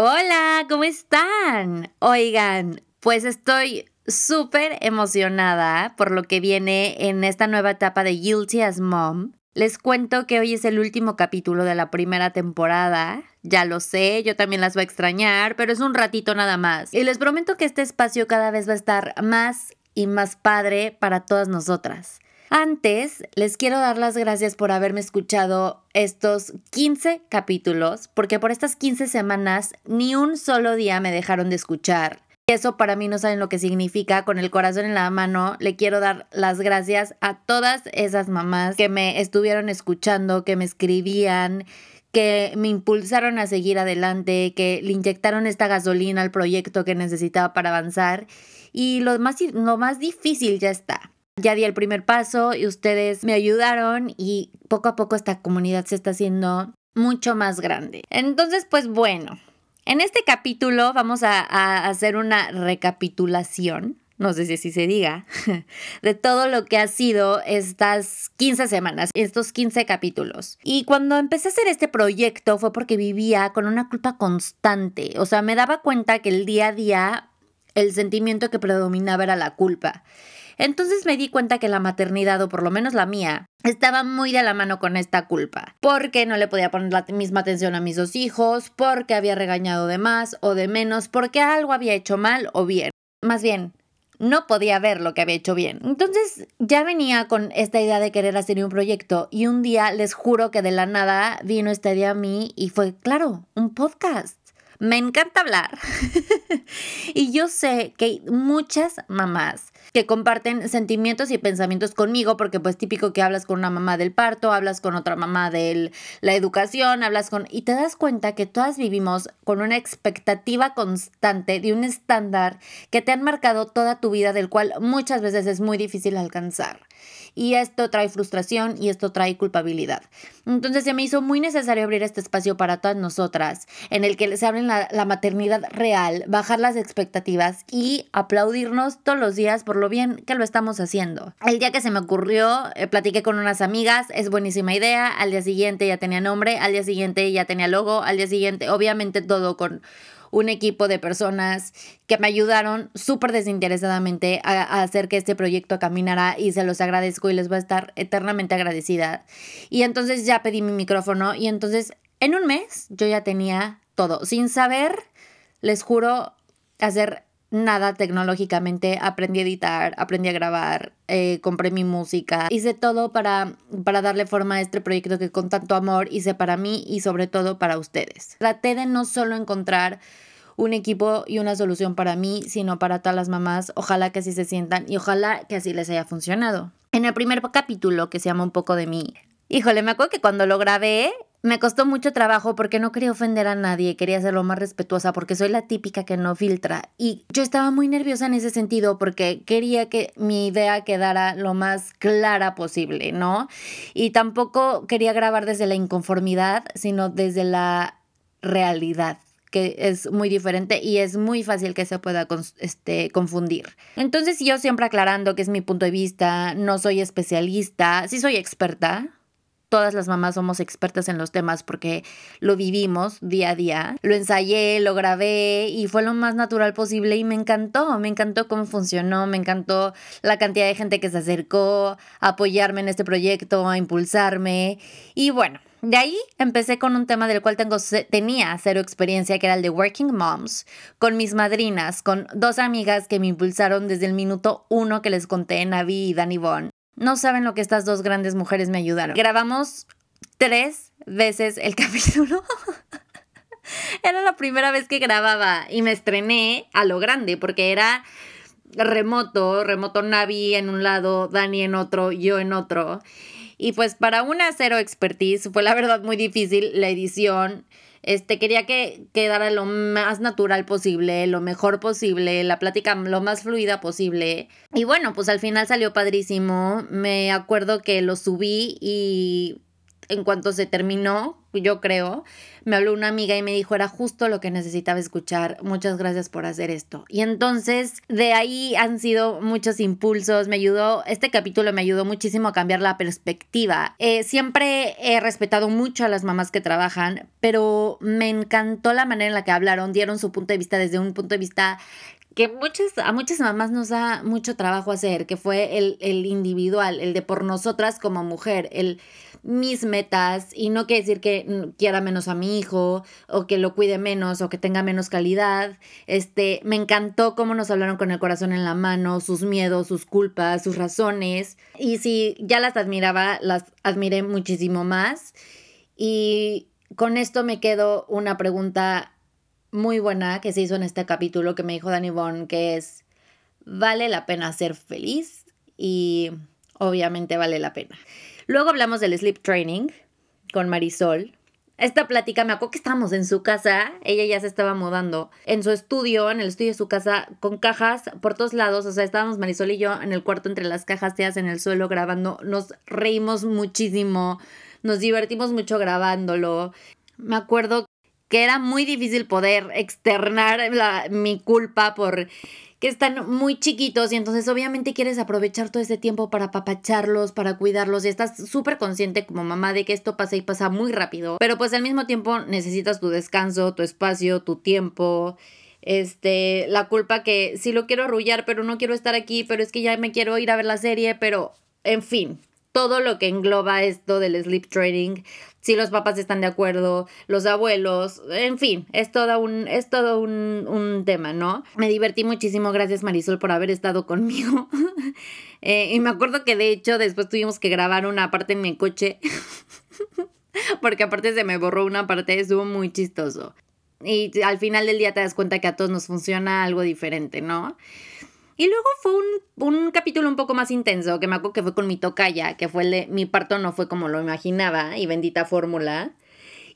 Hola, ¿cómo están? Oigan, pues estoy súper emocionada por lo que viene en esta nueva etapa de Guilty as Mom. Les cuento que hoy es el último capítulo de la primera temporada. Ya lo sé, yo también las voy a extrañar, pero es un ratito nada más. Y les prometo que este espacio cada vez va a estar más y más padre para todas nosotras. Antes, les quiero dar las gracias por haberme escuchado estos 15 capítulos, porque por estas 15 semanas ni un solo día me dejaron de escuchar. Eso para mí no saben lo que significa. Con el corazón en la mano, le quiero dar las gracias a todas esas mamás que me estuvieron escuchando, que me escribían, que me impulsaron a seguir adelante, que le inyectaron esta gasolina al proyecto que necesitaba para avanzar. Y lo más, lo más difícil ya está. Ya di el primer paso y ustedes me ayudaron y poco a poco esta comunidad se está haciendo mucho más grande. Entonces, pues bueno, en este capítulo vamos a, hacer una recapitulación, no sé si así se diga, de todo lo que ha sido estas 15 semanas, estos 15 capítulos. Y cuando empecé a hacer este proyecto fue porque vivía con una culpa constante, o sea, me daba cuenta que el día a día el sentimiento que predominaba era la culpa. Entonces me di cuenta que la maternidad, o por lo menos la mía, estaba muy de la mano con esta culpa, porque no le podía poner la misma atención a mis dos hijos, porque había regañado de más o de menos, porque algo había hecho mal o bien. Más bien, no podía ver lo que había hecho bien. Entonces ya venía con esta idea de querer hacer un proyecto y un día les juro que de la nada vino esta idea a mí y fue, claro, un podcast. Me encanta hablar. y yo sé que muchas mamás que comparten sentimientos y pensamientos conmigo, porque pues típico que hablas con una mamá del parto, hablas con otra mamá de la educación, hablas con... y te das cuenta que todas vivimos con una expectativa constante de un estándar que te han marcado toda tu vida, del cual muchas veces es muy difícil alcanzar y esto trae frustración y esto trae culpabilidad. Entonces se me hizo muy necesario abrir este espacio para todas nosotras, en el que se abren la, la maternidad real, bajar las expectativas y aplaudirnos todos los días por lo bien que lo estamos haciendo. El día que se me ocurrió, eh, platiqué con unas amigas, es buenísima idea, al día siguiente ya tenía nombre, al día siguiente ya tenía logo, al día siguiente, obviamente todo con un equipo de personas que me ayudaron súper desinteresadamente a, hacer que este proyecto caminara y se los agradezco y les voy a estar eternamente agradecida. Y entonces ya pedí mi micrófono y entonces en un mes yo ya tenía todo, sin saber, les juro, hacer nada tecnológicamente, aprendí a editar, aprendí a grabar, eh, compré mi música, hice todo para, para darle forma a este proyecto que con tanto amor hice para mí y sobre todo para ustedes. Traté de no solo encontrar un equipo y una solución para mí, sino para todas las mamás. Ojalá que así se sientan y ojalá que así les haya funcionado. En el primer capítulo, que se llama Un poco de mí, híjole, me acuerdo que cuando lo grabé me costó mucho trabajo porque no quería ofender a nadie, quería ser lo más respetuosa porque soy la típica que no filtra. Y yo estaba muy nerviosa en ese sentido porque quería que mi idea quedara lo más clara posible, ¿no? Y tampoco quería grabar desde la inconformidad, sino desde la realidad que es muy diferente y es muy fácil que se pueda este, confundir. Entonces yo siempre aclarando que es mi punto de vista, no soy especialista, sí soy experta, todas las mamás somos expertas en los temas porque lo vivimos día a día. Lo ensayé, lo grabé y fue lo más natural posible y me encantó, me encantó cómo funcionó, me encantó la cantidad de gente que se acercó a apoyarme en este proyecto, a impulsarme y bueno. De ahí empecé con un tema del cual tengo, tenía cero experiencia, que era el de Working Moms, con mis madrinas, con dos amigas que me impulsaron desde el minuto uno que les conté, Navi y Dani. No saben lo que estas dos grandes mujeres me ayudaron. Grabamos tres veces el capítulo. era la primera vez que grababa y me estrené a lo grande porque era remoto, remoto Navi en un lado, Dani en otro, yo en otro. Y pues para una cero expertise fue la verdad muy difícil la edición. Este, quería que quedara lo más natural posible, lo mejor posible, la plática lo más fluida posible. Y bueno, pues al final salió padrísimo. Me acuerdo que lo subí y en cuanto se terminó, yo creo, me habló una amiga y me dijo, era justo lo que necesitaba escuchar, muchas gracias por hacer esto. Y entonces de ahí han sido muchos impulsos, me ayudó, este capítulo me ayudó muchísimo a cambiar la perspectiva. Eh, siempre he respetado mucho a las mamás que trabajan, pero me encantó la manera en la que hablaron, dieron su punto de vista desde un punto de vista que muchas, a muchas mamás nos da mucho trabajo hacer, que fue el, el individual, el de por nosotras como mujer, el mis metas y no quiere decir que quiera menos a mi hijo o que lo cuide menos o que tenga menos calidad. Este, me encantó cómo nos hablaron con el corazón en la mano, sus miedos, sus culpas, sus razones. Y si ya las admiraba, las admiré muchísimo más. Y con esto me quedo una pregunta muy buena que se hizo en este capítulo que me dijo Dani Bon, que es, ¿vale la pena ser feliz? Y obviamente vale la pena. Luego hablamos del sleep training con Marisol. Esta plática, me acuerdo que estábamos en su casa, ella ya se estaba mudando, en su estudio, en el estudio de su casa, con cajas por todos lados, o sea, estábamos Marisol y yo en el cuarto entre las cajas teas en el suelo grabando, nos reímos muchísimo, nos divertimos mucho grabándolo. Me acuerdo que era muy difícil poder externar mi culpa por que están muy chiquitos y entonces obviamente quieres aprovechar todo ese tiempo para apapacharlos, para cuidarlos y estás súper consciente como mamá de que esto pasa y pasa muy rápido, pero pues al mismo tiempo necesitas tu descanso, tu espacio, tu tiempo. Este, la culpa que sí lo quiero arrullar, pero no quiero estar aquí, pero es que ya me quiero ir a ver la serie, pero en fin, todo lo que engloba esto del sleep training, si los papás están de acuerdo, los abuelos, en fin, es todo un, es todo un, tema, ¿no? Me divertí muchísimo, gracias Marisol por haber estado conmigo. Eh, y me acuerdo que de hecho después tuvimos que grabar una parte en mi coche. Porque aparte se me borró una parte, estuvo muy chistoso. Y al final del día te das cuenta que a todos nos funciona algo diferente, ¿no? Y luego fue un, un, capítulo un poco más intenso, que me acuerdo que fue con mi tocaya, que fue el de mi parto no fue como lo imaginaba, y bendita fórmula.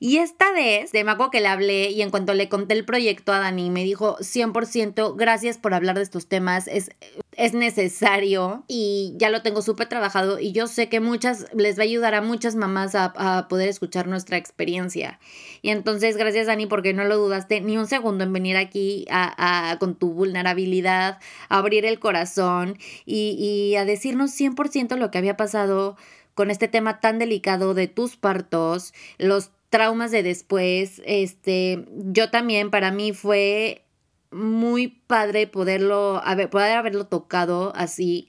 Y esta vez, de me que le hablé y en cuanto le conté el proyecto a Dani, me dijo 100%, gracias por hablar de estos temas, es, es necesario y ya lo tengo súper trabajado y yo sé que muchas, les va a ayudar a muchas mamás a, poder escuchar nuestra experiencia. Y entonces, gracias Dani, porque no lo dudaste ni un segundo en venir aquí a, con tu vulnerabilidad, a abrir el corazón y, y a decirnos 100% lo que había pasado con este tema tan delicado de tus partos, los traumas de después, este, yo también para mí fue muy padre poderlo, haber, poder haberlo tocado así.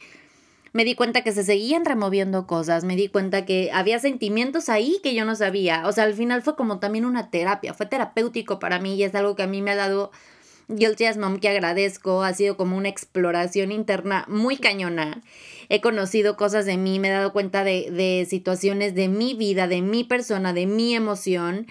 Me di cuenta que se seguían removiendo cosas, me di cuenta que había sentimientos ahí que yo no sabía. O sea, al final fue como también una terapia, fue terapéutico para mí y es algo que a mí me ha dado Guilty as Mom que agradezco, ha sido como una exploración interna muy cañona. He conocido cosas de mí, me he dado cuenta de, de situaciones de mi vida, de mi persona, de mi emoción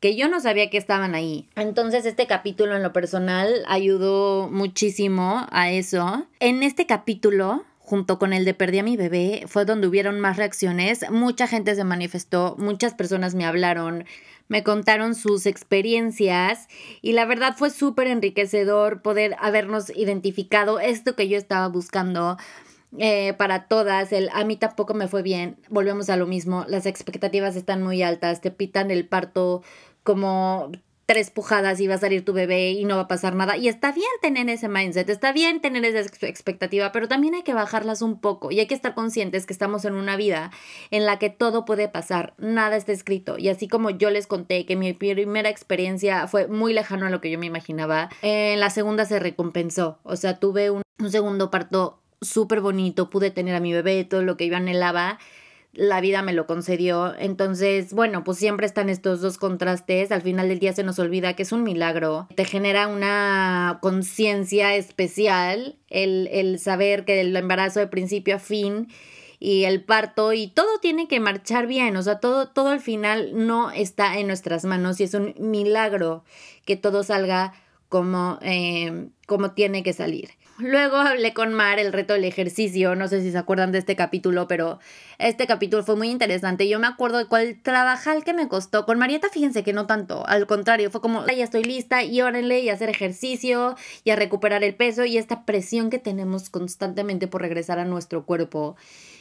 que yo no sabía que estaban ahí. Entonces este capítulo en lo personal ayudó muchísimo a eso. En este capítulo junto con el de Perdí a mi bebé, fue donde hubieron más reacciones. Mucha gente se manifestó, muchas personas me hablaron, me contaron sus experiencias y la verdad fue súper enriquecedor poder habernos identificado esto que yo estaba buscando. Eh, para todas, el a mí tampoco me fue bien, volvemos a lo mismo, las expectativas están muy altas, te pitan el parto como tres pujadas y va a salir tu bebé y no va a pasar nada. Y está bien tener ese mindset, está bien tener esa expectativa, pero también hay que bajarlas un poco y hay que estar conscientes que estamos en una vida en la que todo puede pasar, nada está escrito. Y así como yo les conté que mi primera experiencia fue muy lejano a lo que yo me imaginaba, en la segunda se recompensó. O sea, tuve un, un segundo parto súper bonito, pude tener a mi bebé, todo lo que yo anhelaba la vida me lo concedió. Entonces, bueno, pues siempre están estos dos contrastes. Al final del día se nos olvida que es un milagro. Te genera una conciencia especial el, el saber que el embarazo de principio a fin y el parto y todo tiene que marchar bien, o sea, todo, todo al final no está en nuestras manos y es un milagro que todo salga como, eh, como tiene que salir. Luego hablé con Mar el reto del ejercicio, no sé si se acuerdan de este capítulo, pero este capítulo fue muy interesante. Yo me acuerdo de cuál trabajar que me costó. Con Marieta, fíjense que no tanto, al contrario, fue como, ya estoy lista y órale y hacer ejercicio y a recuperar el peso y esta presión que tenemos constantemente por regresar a nuestro cuerpo.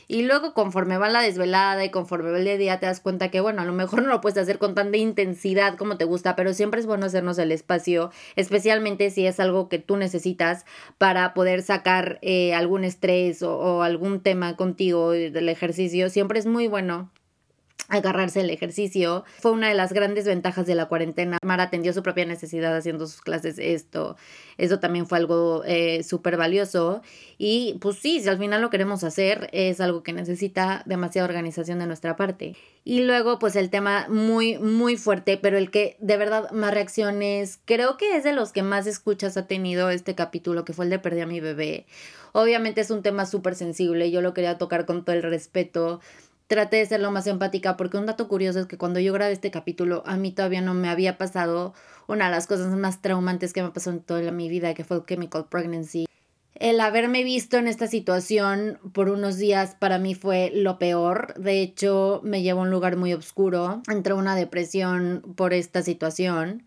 Y luego conforme va la desvelada y conforme va el día te das cuenta que, bueno, a lo mejor no lo puedes hacer con tanta intensidad como te gusta, pero siempre es bueno hacernos el espacio, especialmente si es algo que tú necesitas para poder sacar eh, algún estrés o, o algún tema contigo del ejercicio. Siempre es muy bueno agarrarse el ejercicio. Fue una de las grandes ventajas de la cuarentena. Mar atendió su propia necesidad haciendo sus clases esto. Eso también fue algo eh, súper valioso. Y pues sí, si al final lo queremos hacer, es algo que necesita demasiada organización de nuestra parte. Y luego pues el tema muy, muy fuerte, pero el que de verdad más reacciones, creo que es de los que más escuchas ha tenido este capítulo, que fue el de Perdí a mi bebé. Obviamente es un tema súper sensible, yo lo quería tocar con todo el respeto traté de ser lo más empática porque un dato curioso es que cuando yo grabé este capítulo a mí todavía no me había pasado una de las cosas más traumantes que me pasó en toda mi vida que fue el chemical pregnancy. El haberme visto en esta situación por unos días para mí fue lo peor. De hecho, me llevó a un lugar muy oscuro. Entré en una depresión por esta situación.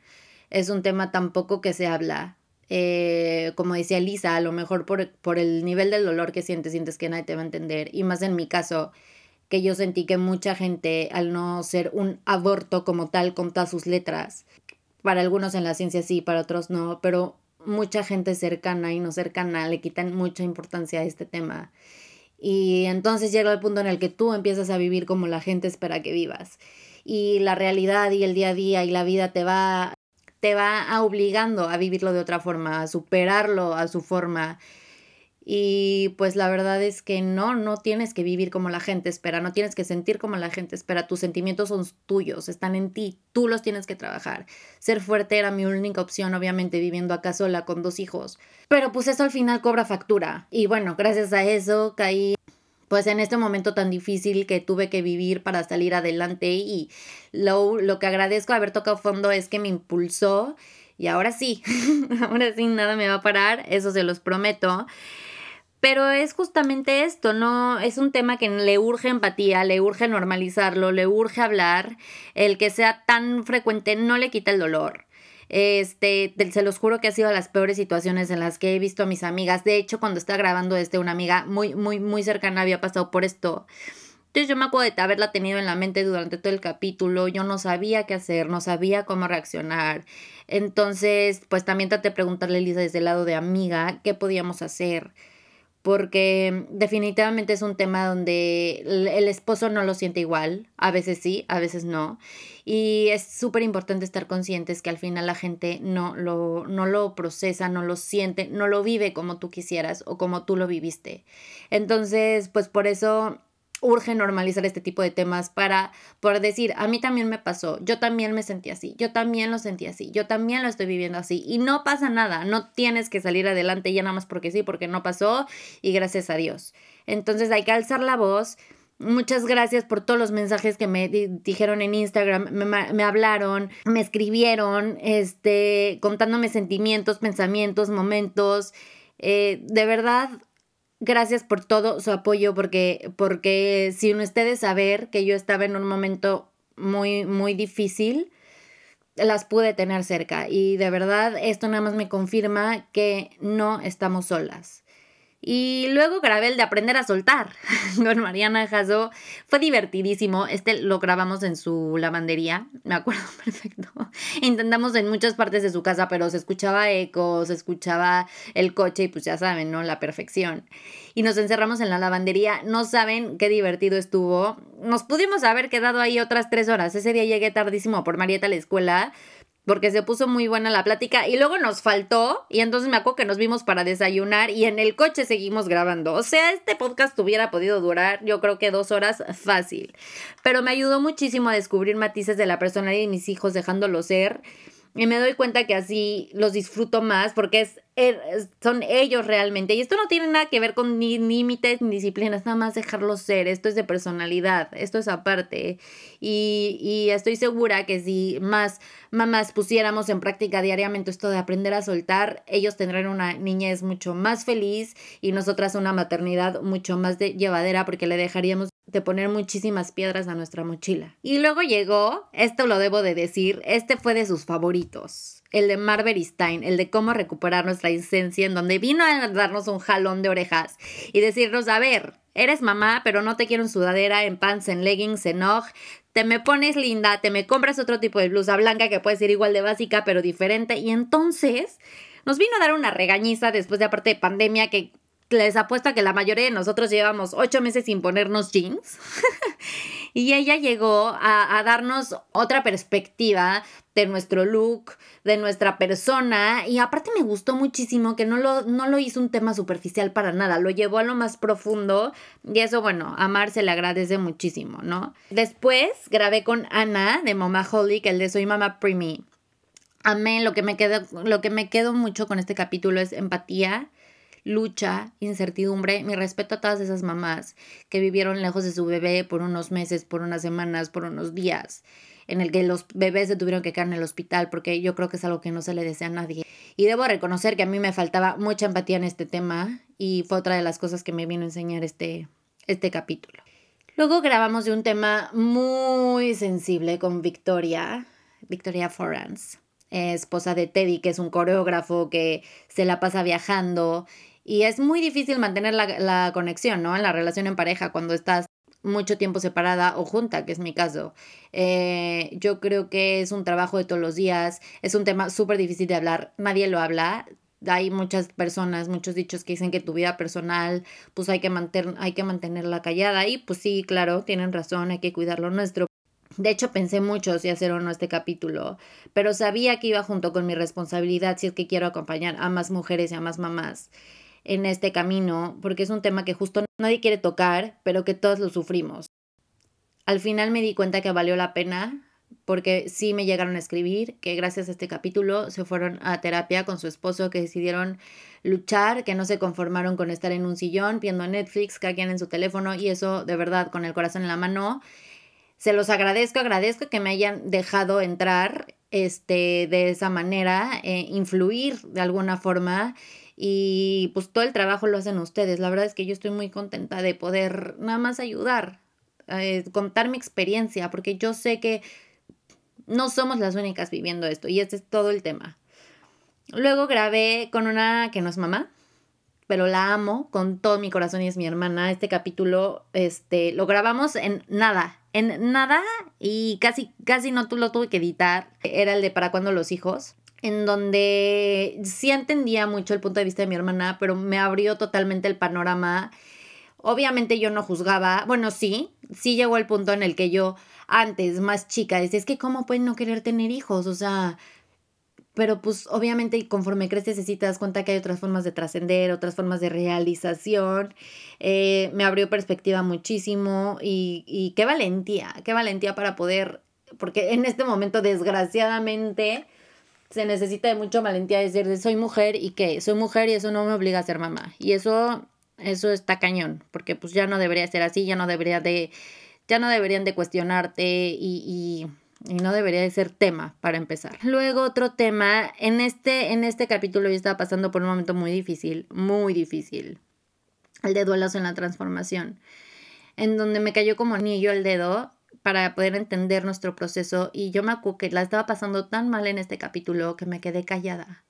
Es un tema tampoco que se habla. Eh, como decía Lisa, a lo mejor por, por el nivel del dolor que sientes, sientes que nadie te va a entender. Y más en mi caso, que yo sentí que mucha gente, al no ser un aborto como tal, con todas sus letras, para algunos en la ciencia sí, para otros no, pero mucha gente cercana y no cercana le quitan mucha importancia a este tema. Y entonces llega el punto en el que tú empiezas a vivir como la gente espera que vivas. Y la realidad y el día a día y la vida te va te va obligando a vivirlo de otra forma, a superarlo a su forma y pues la verdad es que no, no tienes que vivir como la gente espera, no tienes que sentir como la gente espera, tus sentimientos son tuyos, están en ti, tú los tienes que trabajar. Ser fuerte era mi única opción, obviamente viviendo acá sola con dos hijos, pero pues eso al final cobra factura. Y bueno, gracias a eso caí pues en este momento tan difícil que tuve que vivir para salir adelante y lo, lo que agradezco haber tocado fondo es que me impulsó y ahora sí, ahora sí nada me va a parar, eso se los prometo. Pero es justamente esto, ¿no? Es un tema que le urge empatía, le urge normalizarlo, le urge hablar. El que sea tan frecuente no le quita el dolor. Este, se los juro que ha sido las peores situaciones en las que he visto a mis amigas. De hecho, cuando estaba grabando este, una amiga muy, muy, muy cercana había pasado por esto. Entonces yo me acuerdo de haberla tenido en la mente durante todo el capítulo, yo no sabía qué hacer, no sabía cómo reaccionar. Entonces, pues también traté de preguntarle a Elisa desde el lado de amiga qué podíamos hacer porque definitivamente es un tema donde el esposo no lo siente igual, a veces sí, a veces no, y es súper importante estar conscientes que al final la gente no lo, no lo procesa, no lo siente, no lo vive como tú quisieras o como tú lo viviste. Entonces, pues por eso urge normalizar este tipo de temas para poder decir, a mí también me pasó, yo también me sentí así, yo también lo sentí así, yo también lo estoy viviendo así y no pasa nada, no tienes que salir adelante ya nada más porque sí, porque no pasó y gracias a Dios. Entonces hay que alzar la voz. Muchas gracias por todos los mensajes que me dijeron en Instagram, me, me, hablaron, me escribieron, este, contándome sentimientos, pensamientos, momentos. Eh, de verdad, gracias por todo su apoyo, porque, porque sin ustedes saber que yo estaba en un momento muy, muy difícil, las pude tener cerca. Y de verdad, esto nada más me confirma que no estamos solas. Y luego grabé el de aprender a soltar con Mariana Jasso. Fue divertidísimo. Este lo grabamos en su lavandería, me acuerdo perfecto. Intentamos en muchas partes de su casa, pero se escuchaba eco, se escuchaba el coche y pues ya saben, ¿no? La perfección. Y nos encerramos en la lavandería. No saben qué divertido estuvo. Nos pudimos haber quedado ahí otras tres horas. Ese día llegué tardísimo por Marieta a la escuela porque se puso muy buena la plática y luego nos faltó y entonces me acuerdo que nos vimos para desayunar y en el coche seguimos grabando. O sea, este podcast hubiera podido durar yo creo que dos horas fácil, pero me ayudó muchísimo a descubrir matices de la personalidad de mis hijos dejándolo ser Y me doy cuenta que así los disfruto más porque es, er, son ellos realmente. Y esto no tiene nada que ver con ni límites ni disciplinas, nada más dejarlos ser. Esto es de personalidad, esto es aparte. Y, y estoy segura que si más mamás pusiéramos en práctica diariamente esto de aprender a soltar, ellos tendrán una niñez mucho más feliz y nosotras una maternidad mucho más de llevadera porque le dejaríamos de poner muchísimas piedras a nuestra mochila. Y luego llegó, esto lo debo de decir, este fue de sus favoritos, el de Marbury Stein, el de cómo recuperar nuestra esencia, en donde vino a darnos un jalón de orejas y decirnos, a ver, eres mamá, pero no te quiero en sudadera, en pants, en leggings, en og, te me pones linda, te me compras otro tipo de blusa blanca que puede ser igual de básica, pero diferente, y entonces nos vino a dar una regañiza después de aparte de pandemia que les apuesto a que la mayoría de nosotros llevamos ocho meses sin ponernos jeans. y ella llegó a, darnos otra perspectiva de nuestro look, de nuestra persona. Y aparte me gustó muchísimo que no lo, no lo hizo un tema superficial para nada, lo llevó a lo más profundo. Y eso, bueno, a Mar se le agradece muchísimo, ¿no? Después grabé con Ana de Mama Holly, que el de Soy Mama Primi. Amé, lo que me quedo, lo que me mucho con este capítulo es empatía lucha, incertidumbre, mi respeto a todas esas mamás que vivieron lejos de su bebé por unos meses, por unas semanas, por unos días, en el que los bebés se tuvieron que quedar en el hospital, porque yo creo que es algo que no se le desea a nadie. Y debo reconocer que a mí me faltaba mucha empatía en este tema y fue otra de las cosas que me vino a enseñar este, este capítulo. Luego grabamos de un tema muy sensible con Victoria, Victoria Forans, esposa de Teddy, que es un coreógrafo que se la pasa viajando y es muy difícil mantener la, conexión, ¿no? En la relación en pareja cuando estás mucho tiempo separada o junta, que es mi caso. Eh, yo creo que es un trabajo de todos los días, es un tema súper difícil de hablar, nadie lo habla. Hay muchas personas, muchos dichos que dicen que tu vida personal, pues hay que, hay que mantenerla callada. Y pues sí, claro, tienen razón, hay que cuidar lo nuestro. De hecho, pensé mucho si hacer o no este capítulo, pero sabía que iba junto con mi responsabilidad si es que quiero acompañar a más mujeres y a más mamás en este camino, porque es un tema que justo nadie quiere tocar, pero que todos lo sufrimos. Al final me di cuenta que valió la pena, porque sí me llegaron a escribir, que gracias a este capítulo se fueron a terapia con su esposo, que decidieron luchar, que no se conformaron con estar en un sillón viendo Netflix, cada en su teléfono, y eso de verdad con el corazón en la mano. Se los agradezco, agradezco que me hayan dejado entrar este, de esa manera, eh, influir de alguna forma y pues todo el trabajo lo hacen ustedes. La verdad es que yo estoy muy contenta de poder nada más ayudar, eh, contar mi experiencia, porque yo sé que no somos las únicas viviendo esto y este es todo el tema. Luego grabé con una que no es mamá, pero la amo con todo mi corazón y es mi hermana. Este capítulo este, lo grabamos en nada, en nada y casi, casi no lo tuve que editar. Era el de para cuando los hijos en donde sí entendía mucho el punto de vista de mi hermana, pero me abrió totalmente el panorama. Obviamente yo no juzgaba, bueno, sí, sí llegó el punto en el que yo antes, más chica, decía, es que cómo pueden no querer tener hijos, o sea, pero pues obviamente conforme creces y te das cuenta que hay otras formas de trascender, otras formas de realización, eh, me abrió perspectiva muchísimo y, y qué valentía, qué valentía para poder, porque en este momento desgraciadamente se necesita de mucha valentía decir soy mujer y que soy mujer y eso no me obliga a ser mamá. Y eso, eso está cañón, porque pues ya no debería ser así, ya no debería de, ya no deberían de cuestionarte y, y, y no debería de ser tema para empezar. Luego otro tema, en este, en este capítulo yo estaba pasando por un momento muy difícil, muy difícil, el de duelos en la transformación, en donde me cayó como anillo el dedo para poder entender nuestro proceso y yo me acuerdo que la estaba pasando tan mal en este capítulo que me quedé callada.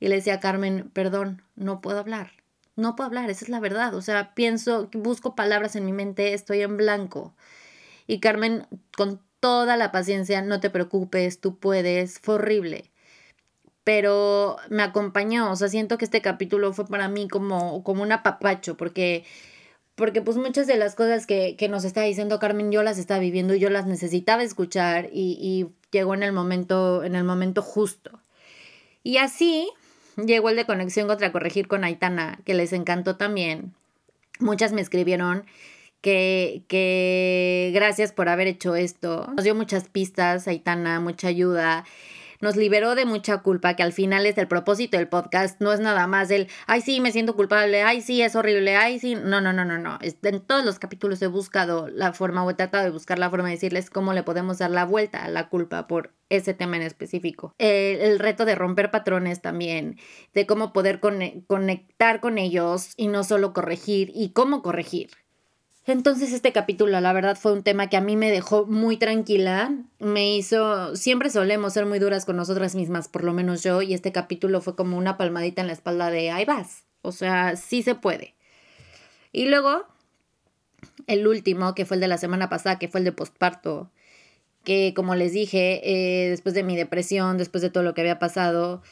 Y le decía a Carmen, perdón, no puedo hablar. No puedo hablar, esa es la verdad. O sea, pienso, busco palabras en mi mente, estoy en blanco. Y Carmen, con toda la paciencia, no te preocupes, tú puedes, fue horrible. Pero me acompañó, o sea, siento que este capítulo fue para mí como, como un apapacho, porque porque pues muchas de las cosas que, que, nos está diciendo Carmen yo las estaba viviendo y yo las necesitaba escuchar y, y llegó en el momento, en el momento justo. Y así llegó el de conexión contra corregir con Aitana, que les encantó también. Muchas me escribieron que, que gracias por haber hecho esto. Nos dio muchas pistas, Aitana, mucha ayuda. Nos liberó de mucha culpa, que al final es el propósito del podcast, no es nada más el, ay sí, me siento culpable, ay sí, es horrible, ay sí, no, no, no, no, no. En todos los capítulos he buscado la forma o he tratado de buscar la forma de decirles cómo le podemos dar la vuelta a la culpa por ese tema en específico. el reto de romper patrones también, de cómo poder conectar con ellos y no solo corregir y cómo corregir. Entonces este capítulo, la verdad, fue un tema que a mí me dejó muy tranquila, me hizo, siempre solemos ser muy duras con nosotras mismas, por lo menos yo, y este capítulo fue como una palmadita en la espalda de, ahí vas, o sea, sí se puede. Y luego, el último, que fue el de la semana pasada, que fue el de postparto, que como les dije, eh, después de mi depresión, después de todo lo que había pasado,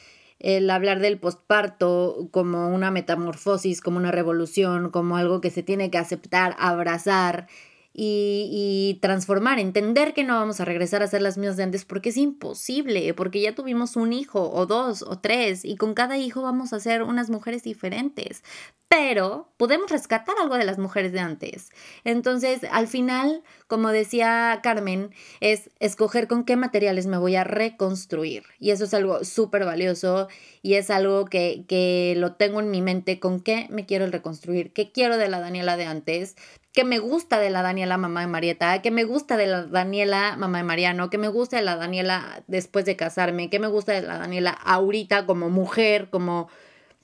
el hablar del postparto como una metamorfosis, como una revolución, como algo que se tiene que aceptar, abrazar y, transformar, entender que no vamos a regresar a ser las mismas de antes porque es imposible, porque ya tuvimos un hijo o dos o tres y con cada hijo vamos a ser unas mujeres diferentes, pero podemos rescatar algo de las mujeres de antes. Entonces, al final, como decía Carmen, es escoger con qué materiales me voy a reconstruir y eso es algo súper valioso y es algo que, que lo tengo en mi mente, con qué me quiero reconstruir, qué quiero de la Daniela de antes, que me gusta de la Daniela mamá de Marieta, que me gusta de la Daniela mamá de Mariano, que me gusta de la Daniela después de casarme, que me gusta de la Daniela ahorita como mujer, como,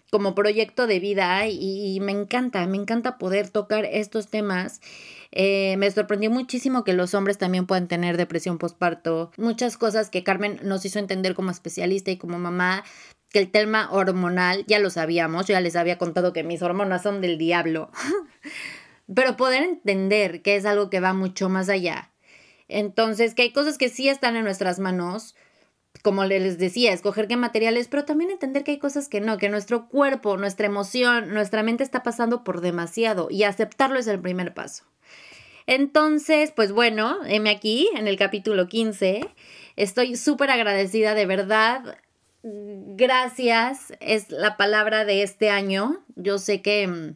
como proyecto de vida y, me encanta, me encanta poder tocar estos temas. Eh, me sorprendió muchísimo que los hombres también puedan tener depresión postparto. Muchas cosas que Carmen nos hizo entender como especialista y como mamá, que el tema hormonal ya lo sabíamos, yo ya les había contado que mis hormonas son del diablo. pero poder entender que es algo que va mucho más allá. Entonces, que hay cosas que sí están en nuestras manos, como les decía, escoger qué materiales, pero también entender que hay cosas que no, que nuestro cuerpo, nuestra emoción, nuestra mente está pasando por demasiado y aceptarlo es el primer paso. Entonces, pues bueno, heme aquí en el capítulo 15. Estoy súper agradecida, de verdad. Gracias es la palabra de este año. Yo sé que mm,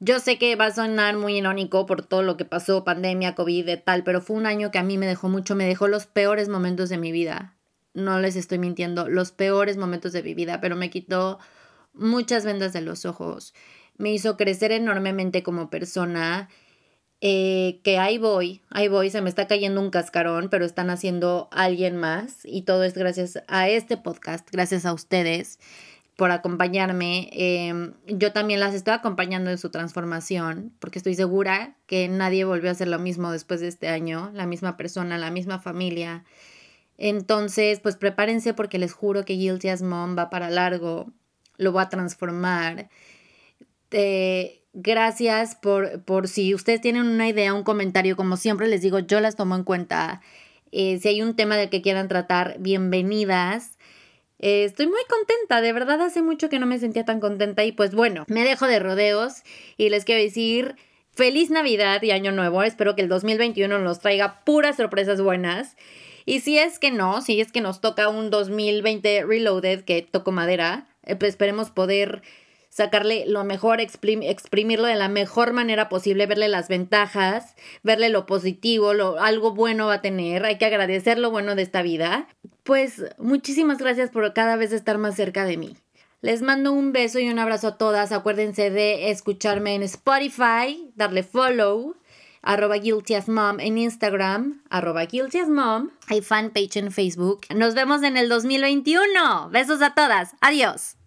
yo sé que va a sonar muy irónico por todo lo que pasó, pandemia, COVID tal, pero fue un año que a mí me dejó mucho, me dejó los peores momentos de mi vida. No les estoy mintiendo, los peores momentos de mi vida, pero me quitó muchas vendas de los ojos. Me hizo crecer enormemente como persona. Eh, que ahí voy, ahí voy, se me está cayendo un cascarón, pero están haciendo alguien más y todo es gracias a este podcast, gracias a ustedes por acompañarme. Em, yo también las estoy acompañando en su transformación, porque estoy segura que nadie volvió a hacer lo mismo después de este año, la misma persona, la misma familia. Entonces, pues prepárense porque les juro que Guilty as Mom va para largo, lo va a transformar. Eh, gracias por, por si ustedes tienen una idea, un comentario, como siempre les digo, yo las tomo en cuenta. Eh, si hay un tema del que quieran tratar, bienvenidas. Eh, estoy muy contenta, de verdad hace mucho que no me sentía tan contenta y pues bueno, me dejo de rodeos y les quiero decir feliz Navidad y Año Nuevo, espero que el 2021 nos traiga puras sorpresas buenas. Y si es que no, si es que nos toca un 2020 Reloaded, que toco madera, eh, pues esperemos poder sacarle lo mejor, exprimirlo de la mejor manera posible, verle las ventajas, verle lo positivo, lo, algo bueno va a tener, hay que agradecer lo bueno de esta vida. Pues muchísimas gracias por cada vez estar más cerca de mí. Les mando un beso y un abrazo a todas. Acuérdense de escucharme en Spotify, darle follow, arroba guilty as mom en Instagram, arroba guilty as mom. Hay fanpage en Facebook. Nos vemos en el 2021. Besos a todas. Adiós.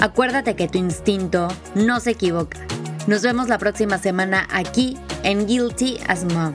Acuérdate que tu instinto no se equivoca. Nos vemos la próxima semana aquí en Guilty as Mom.